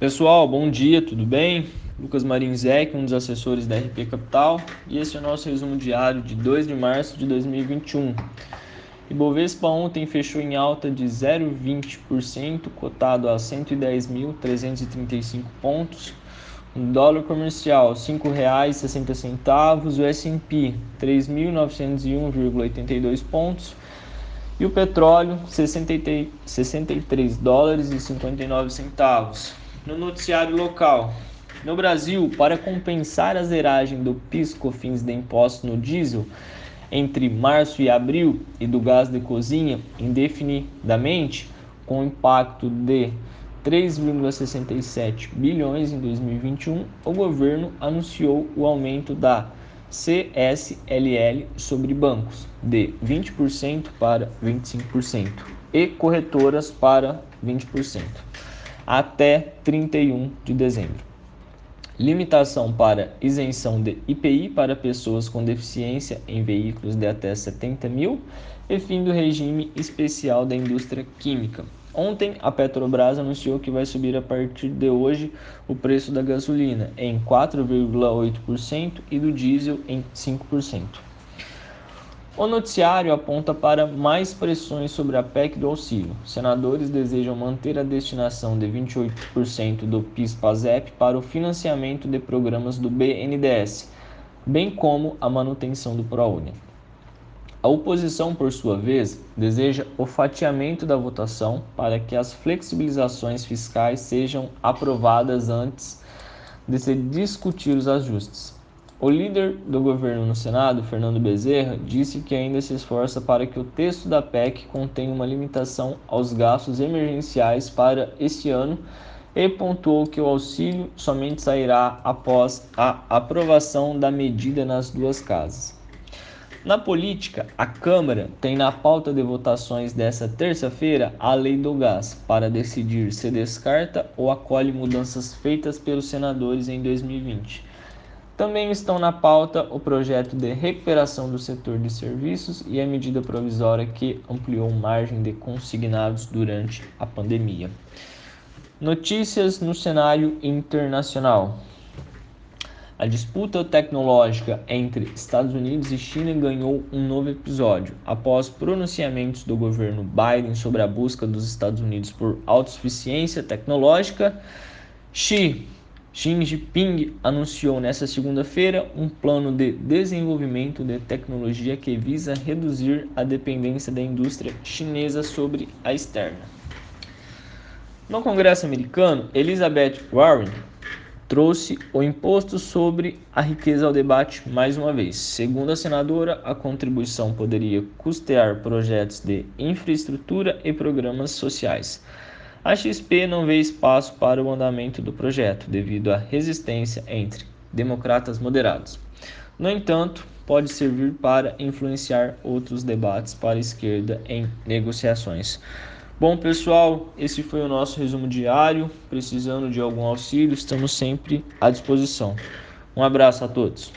Pessoal, bom dia, tudo bem? Lucas Marinzec, um dos assessores da RP Capital, e esse é o nosso resumo diário de 2 de março de 2021. Ibovespa ontem fechou em alta de 0,20%, cotado a 110.335 pontos. O dólar comercial R$ 5,60, o S&P 3.901,82 pontos e o petróleo 63 dólares e 59 centavos no noticiário local. No Brasil, para compensar a zeragem do PIS/COFINS de imposto no diesel entre março e abril e do gás de cozinha indefinidamente, com impacto de 3,67 bilhões em 2021, o governo anunciou o aumento da CSLL sobre bancos de 20% para 25% e corretoras para 20% até 31 de dezembro. Limitação para isenção de IPI para pessoas com deficiência em veículos de até 70 mil e fim do regime especial da indústria química. Ontem, a Petrobras anunciou que vai subir a partir de hoje o preço da gasolina em 4,8% e do diesel em 5%. O noticiário aponta para mais pressões sobre a PEC do auxílio. Senadores desejam manter a destinação de 28% do PIS/PASEP para o financiamento de programas do BNDES, bem como a manutenção do ProUni. A oposição, por sua vez, deseja o fatiamento da votação para que as flexibilizações fiscais sejam aprovadas antes de se discutir os ajustes. O líder do governo no Senado, Fernando Bezerra, disse que ainda se esforça para que o texto da PEC contenha uma limitação aos gastos emergenciais para este ano e pontuou que o auxílio somente sairá após a aprovação da medida nas duas casas. Na política, a Câmara tem na pauta de votações desta terça-feira a lei do gás, para decidir se descarta ou acolhe mudanças feitas pelos senadores em 2020. Também estão na pauta o projeto de recuperação do setor de serviços e a medida provisória que ampliou margem de consignados durante a pandemia. Notícias no cenário internacional. A disputa tecnológica entre Estados Unidos e China ganhou um novo episódio após pronunciamentos do governo Biden sobre a busca dos Estados Unidos por autossuficiência tecnológica. Xi Xi Jinping anunciou nesta segunda-feira um plano de desenvolvimento de tecnologia que visa reduzir a dependência da indústria chinesa sobre a externa. No Congresso americano, Elizabeth Warren trouxe o imposto sobre a riqueza ao debate mais uma vez. Segundo a senadora, a contribuição poderia custear projetos de infraestrutura e programas sociais. A XP não vê espaço para o andamento do projeto, devido à resistência entre democratas moderados. No entanto, pode servir para influenciar outros debates para a esquerda em negociações. Bom, pessoal, esse foi o nosso resumo diário. Precisando de algum auxílio, estamos sempre à disposição. Um abraço a todos.